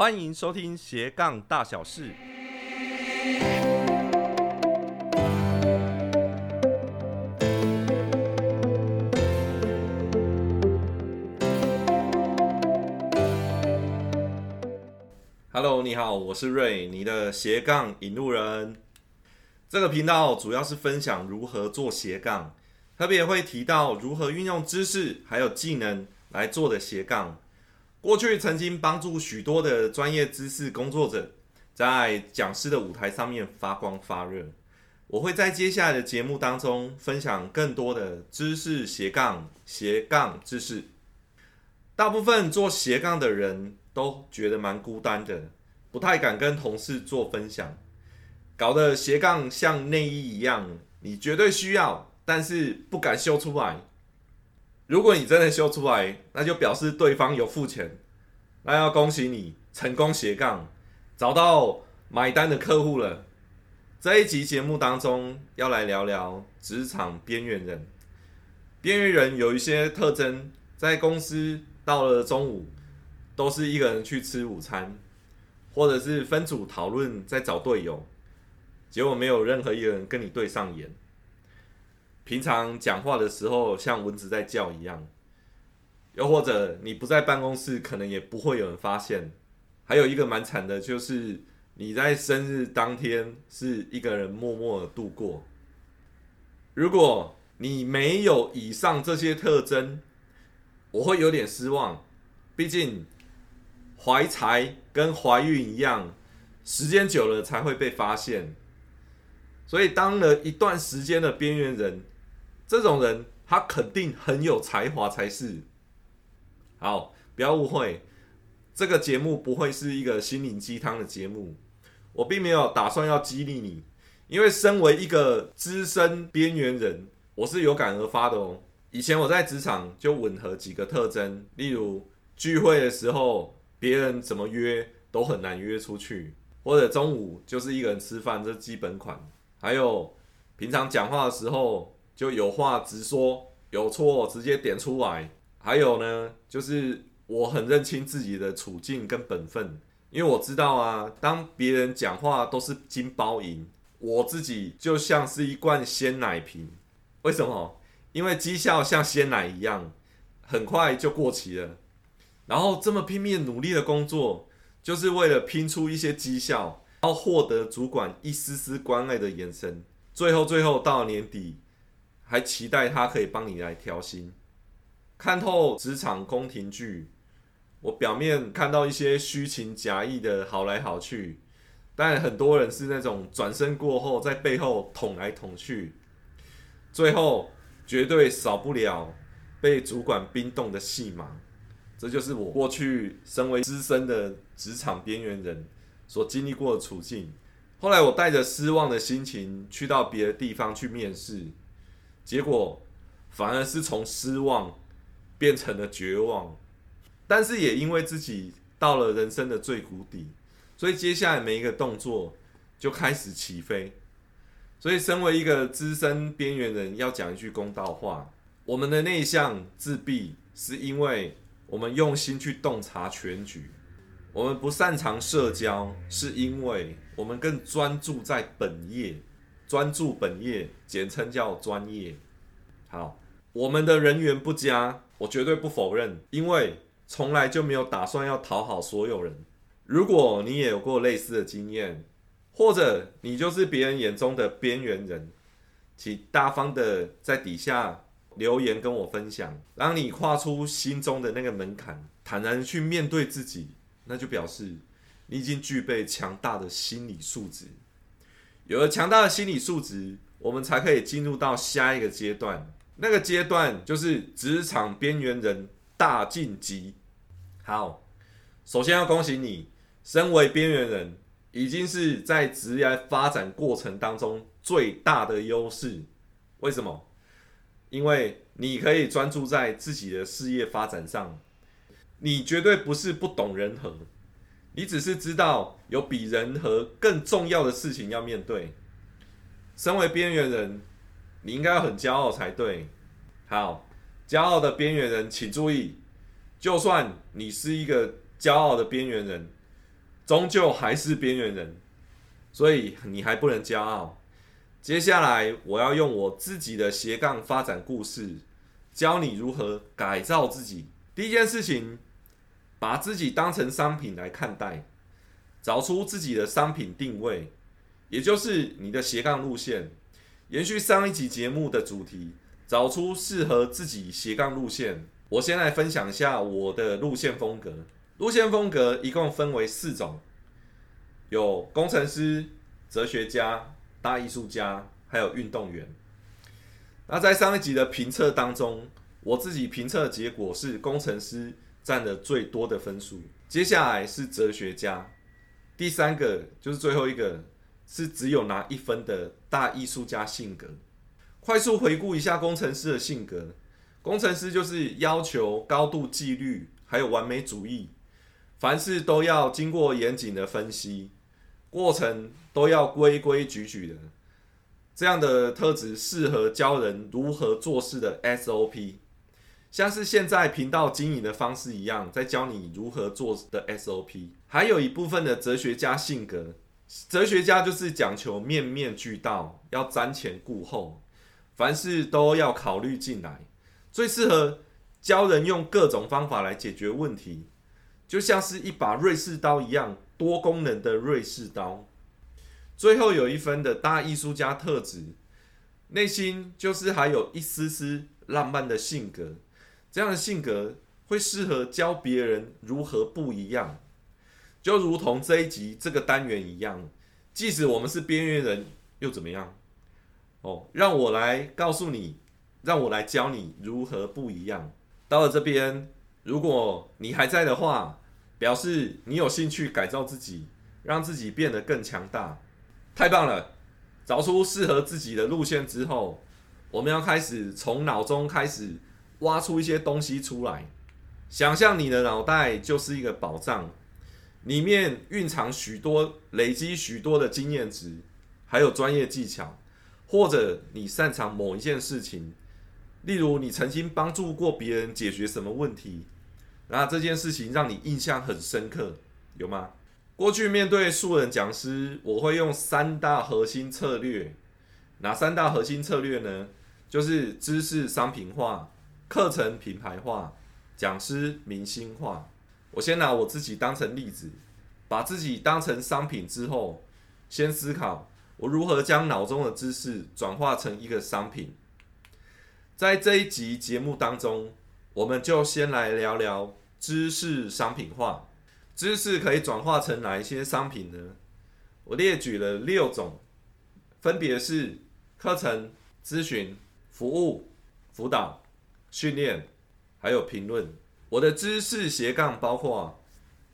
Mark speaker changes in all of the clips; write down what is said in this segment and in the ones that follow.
Speaker 1: 欢迎收听斜杠大小事。Hello，你好，我是瑞，你的斜杠引路人。这个频道主要是分享如何做斜杠，特别会提到如何运用知识还有技能来做的斜杠。过去曾经帮助许多的专业知识工作者在讲师的舞台上面发光发热。我会在接下来的节目当中分享更多的知识斜杠斜杠知识。大部分做斜杠的人都觉得蛮孤单的，不太敢跟同事做分享，搞得斜杠像内衣一样，你绝对需要，但是不敢秀出来。如果你真的修出来，那就表示对方有付钱，那要恭喜你成功斜杠，找到买单的客户了。这一集节目当中要来聊聊职场边缘人。边缘人有一些特征，在公司到了中午都是一个人去吃午餐，或者是分组讨论在找队友，结果没有任何一个人跟你对上眼。平常讲话的时候像蚊子在叫一样，又或者你不在办公室，可能也不会有人发现。还有一个蛮惨的，就是你在生日当天是一个人默默的度过。如果你没有以上这些特征，我会有点失望。毕竟怀才跟怀孕一样，时间久了才会被发现。所以当了一段时间的边缘人。这种人，他肯定很有才华才是。好，不要误会，这个节目不会是一个心灵鸡汤的节目。我并没有打算要激励你，因为身为一个资深边缘人，我是有感而发的哦。以前我在职场就吻合几个特征，例如聚会的时候，别人怎么约都很难约出去，或者中午就是一个人吃饭，这基本款。还有平常讲话的时候。就有话直说，有错直接点出来。还有呢，就是我很认清自己的处境跟本分，因为我知道啊，当别人讲话都是金包银，我自己就像是一罐鲜奶瓶。为什么？因为绩效像鲜奶一样，很快就过期了。然后这么拼命努力的工作，就是为了拼出一些绩效，然后获得主管一丝丝关爱的眼神。最后，最后到年底。还期待他可以帮你来调薪，看透职场宫廷剧。我表面看到一些虚情假意的好来好去，但很多人是那种转身过后在背后捅来捅去，最后绝对少不了被主管冰冻的戏码。这就是我过去身为资深的职场边缘人所经历过的处境。后来我带着失望的心情去到别的地方去面试。结果反而是从失望变成了绝望，但是也因为自己到了人生的最谷底，所以接下来每一个动作就开始起飞。所以，身为一个资深边缘人，要讲一句公道话：我们的内向自闭，是因为我们用心去洞察全局；我们不擅长社交，是因为我们更专注在本业。专注本业，简称叫专业。好，我们的人缘不佳，我绝对不否认，因为从来就没有打算要讨好所有人。如果你也有过类似的经验，或者你就是别人眼中的边缘人，请大方的在底下留言跟我分享，让你跨出心中的那个门槛，坦然去面对自己，那就表示你已经具备强大的心理素质。有了强大的心理素质，我们才可以进入到下一个阶段。那个阶段就是职场边缘人大晋级。好，首先要恭喜你，身为边缘人，已经是在职业发展过程当中最大的优势。为什么？因为你可以专注在自己的事业发展上，你绝对不是不懂人和。你只是知道有比人和更重要的事情要面对。身为边缘人，你应该要很骄傲才对。好，骄傲的边缘人，请注意，就算你是一个骄傲的边缘人，终究还是边缘人，所以你还不能骄傲。接下来，我要用我自己的斜杠发展故事，教你如何改造自己。第一件事情，把自己当成商品来看待，找出自己的商品定位，也就是你的斜杠路线。延续上一集节目的主题，找出适合自己斜杠路线。我先来分享一下我的路线风格。路线风格一共分为四种，有工程师、哲学家。大艺术家还有运动员。那在上一集的评测当中，我自己评测结果是工程师占了最多的分数，接下来是哲学家，第三个就是最后一个是只有拿一分的大艺术家性格。快速回顾一下工程师的性格，工程师就是要求高度纪律，还有完美主义，凡事都要经过严谨的分析。过程都要规规矩矩的，这样的特质适合教人如何做事的 SOP，像是现在频道经营的方式一样，在教你如何做的 SOP。还有一部分的哲学家性格，哲学家就是讲求面面俱到，要瞻前顾后，凡事都要考虑进来，最适合教人用各种方法来解决问题，就像是一把瑞士刀一样。多功能的瑞士刀，最后有一分的大艺术家特质，内心就是还有一丝丝浪漫的性格，这样的性格会适合教别人如何不一样，就如同这一集这个单元一样，即使我们是边缘人又怎么样？哦，让我来告诉你，让我来教你如何不一样。到了这边，如果你还在的话。表示你有兴趣改造自己，让自己变得更强大，太棒了！找出适合自己的路线之后，我们要开始从脑中开始挖出一些东西出来。想象你的脑袋就是一个宝藏，里面蕴藏许多累积许多的经验值，还有专业技巧，或者你擅长某一件事情，例如你曾经帮助过别人解决什么问题。那这件事情让你印象很深刻，有吗？过去面对素人讲师，我会用三大核心策略。哪三大核心策略呢？就是知识商品化、课程品牌化、讲师明星化。我先拿我自己当成例子，把自己当成商品之后，先思考我如何将脑中的知识转化成一个商品。在这一集节目当中，我们就先来聊聊。知识商品化，知识可以转化成哪一些商品呢？我列举了六种，分别是课程、咨询、服务、辅导、训练，还有评论。我的知识斜杠包括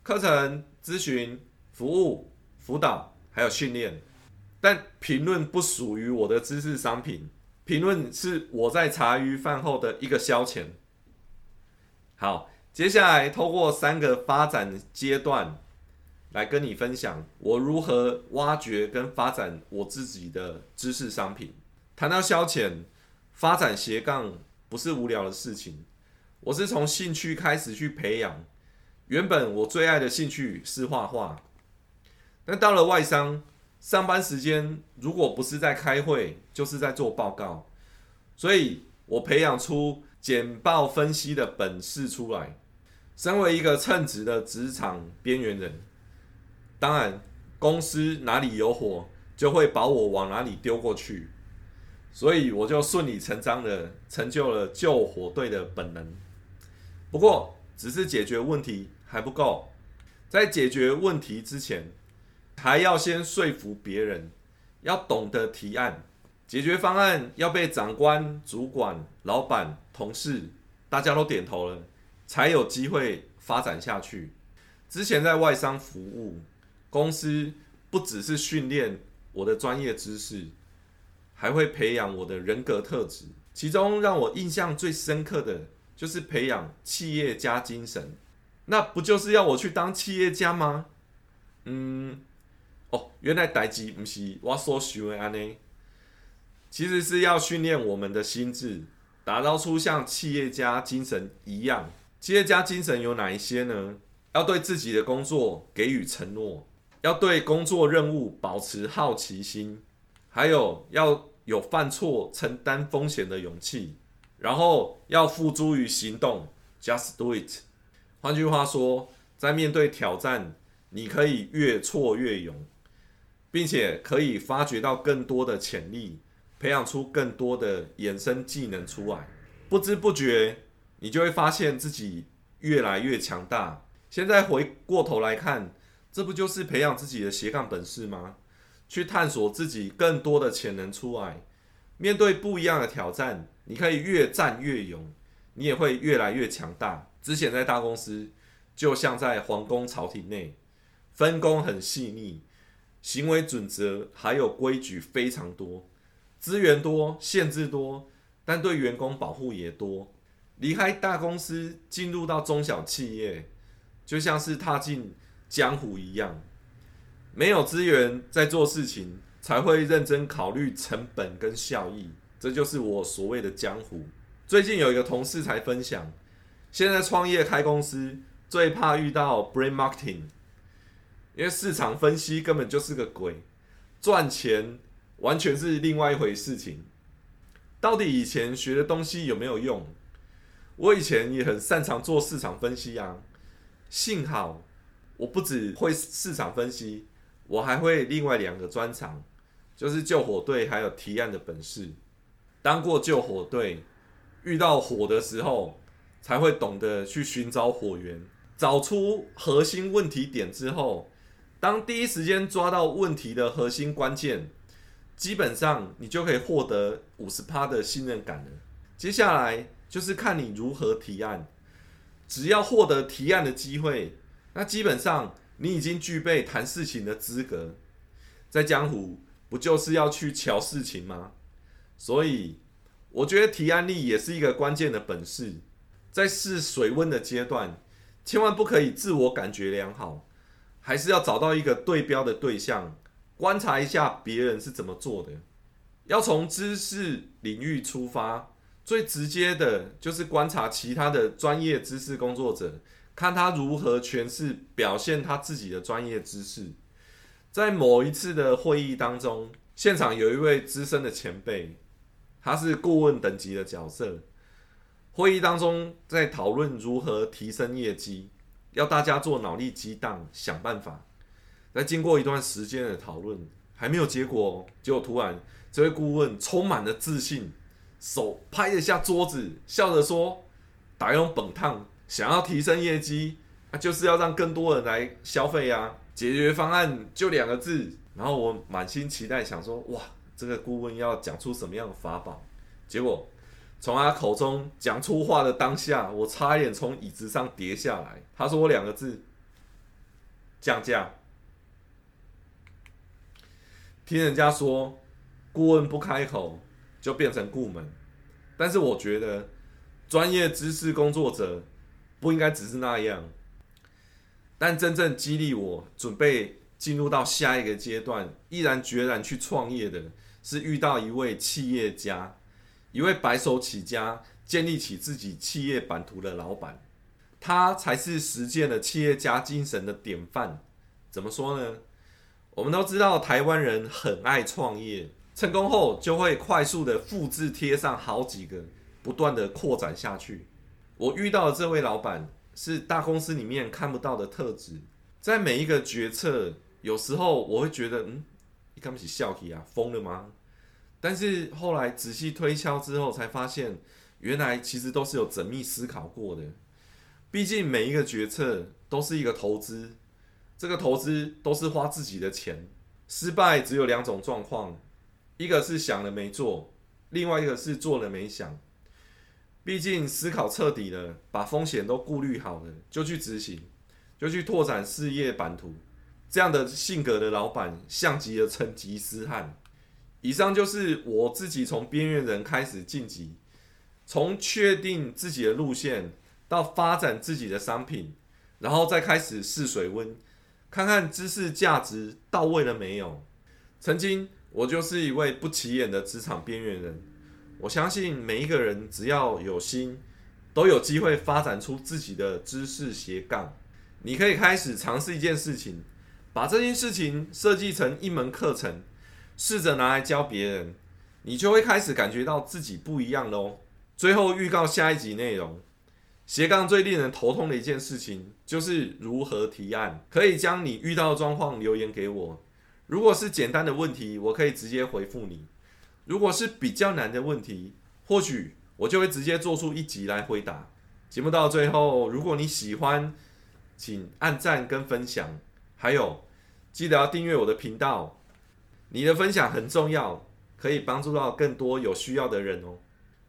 Speaker 1: 课程、咨询、服务、辅导，还有训练。但评论不属于我的知识商品，评论是我在茶余饭后的一个消遣。好。接下来，透过三个发展阶段来跟你分享我如何挖掘跟发展我自己的知识商品。谈到消遣，发展斜杠不是无聊的事情。我是从兴趣开始去培养。原本我最爱的兴趣是画画，但到了外商，上班时间如果不是在开会，就是在做报告，所以我培养出简报分析的本事出来。身为一个称职的职场边缘人，当然公司哪里有火，就会把我往哪里丢过去，所以我就顺理成章的成就了救火队的本能。不过，只是解决问题还不够，在解决问题之前，还要先说服别人，要懂得提案，解决方案要被长官、主管、老板、同事大家都点头了。才有机会发展下去。之前在外商服务公司，不只是训练我的专业知识，还会培养我的人格特质。其中让我印象最深刻的就是培养企业家精神。那不就是要我去当企业家吗？嗯，哦，原来代志不是我所想的安尼，其实是要训练我们的心智，打造出像企业家精神一样。企业家精神有哪一些呢？要对自己的工作给予承诺，要对工作任务保持好奇心，还有要有犯错、承担风险的勇气，然后要付诸于行动，just do it。换句话说，在面对挑战，你可以越挫越勇，并且可以发掘到更多的潜力，培养出更多的衍生技能出来。不知不觉，你就会发现自己越来越强大。现在回过头来看，这不就是培养自己的斜杠本事吗？去探索自己更多的潜能出来，面对不一样的挑战，你可以越战越勇，你也会越来越强大。之前在大公司，就像在皇宫朝廷内，分工很细腻，行为准则还有规矩非常多，资源多，限制多，但对员工保护也多。离开大公司，进入到中小企业，就像是踏进江湖一样，没有资源在做事情，才会认真考虑成本跟效益。这就是我所谓的江湖。最近有一个同事才分享。现在创业开公司最怕遇到 brain marketing，因为市场分析根本就是个鬼，赚钱完全是另外一回事情。到底以前学的东西有没有用？我以前也很擅长做市场分析啊，幸好我不只会市场分析，我还会另外两个专长，就是救火队还有提案的本事。当过救火队，遇到火的时候。才会懂得去寻找火源，找出核心问题点之后，当第一时间抓到问题的核心关键，基本上你就可以获得五十趴的信任感了。接下来就是看你如何提案，只要获得提案的机会，那基本上你已经具备谈事情的资格。在江湖，不就是要去瞧事情吗？所以，我觉得提案力也是一个关键的本事。在试水温的阶段，千万不可以自我感觉良好，还是要找到一个对标的对象，观察一下别人是怎么做的。要从知识领域出发，最直接的就是观察其他的专业知识工作者，看他如何诠释、表现他自己的专业知识。在某一次的会议当中，现场有一位资深的前辈，他是顾问等级的角色。会议当中，在讨论如何提升业绩，要大家做脑力激荡，想办法。在经过一段时间的讨论，还没有结果，结果突然这位顾问充满了自信，手拍一下桌子，笑着说：“打用本烫，想要提升业绩，那就是要让更多人来消费啊！解决方案就两个字。”然后我满心期待，想说：“哇，这个顾问要讲出什么样的法宝？”结果。从他口中讲出话的当下，我差一点从椅子上跌下来。他说我两个字：降价。听人家说，顾问不开口就变成顾门，但是我觉得专业知识工作者不应该只是那样。但真正激励我准备进入到下一个阶段，毅然决然去创业的，是遇到一位企业家。一位白手起家、建立起自己企业版图的老板，他才是实践了企业家精神的典范。怎么说呢？我们都知道台湾人很爱创业，成功后就会快速的复制贴上好几个，不断的扩展下去。我遇到的这位老板是大公司里面看不到的特质，在每一个决策，有时候我会觉得，嗯，你看不起笑皮啊，疯了吗？但是后来仔细推敲之后，才发现原来其实都是有缜密思考过的。毕竟每一个决策都是一个投资，这个投资都是花自己的钱。失败只有两种状况，一个是想了没做，另外一个是做了没想。毕竟思考彻底了，把风险都顾虑好了，就去执行，就去拓展事业版图。这样的性格的老板，像极了成吉思汗。以上就是我自己从边缘人开始晋级，从确定自己的路线到发展自己的商品，然后再开始试水温，看看知识价值到位了没有。曾经我就是一位不起眼的职场边缘人，我相信每一个人只要有心，都有机会发展出自己的知识斜杠。你可以开始尝试一件事情，把这件事情设计成一门课程，试着拿来教别人，你就会开始感觉到自己不一样喽。最后预告下一集内容。斜杠最令人头痛的一件事情就是如何提案。可以将你遇到的状况留言给我。如果是简单的问题，我可以直接回复你；如果是比较难的问题，或许我就会直接做出一集来回答。节目到最后，如果你喜欢，请按赞跟分享，还有记得要订阅我的频道。你的分享很重要，可以帮助到更多有需要的人哦。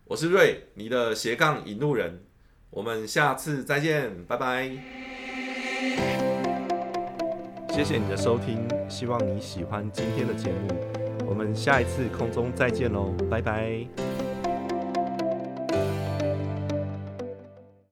Speaker 1: 我是瑞，你的斜杠引路人。我们下次再见，拜拜。谢谢你的收听，希望你喜欢今天的节目。我们下一次空中再见喽，拜拜。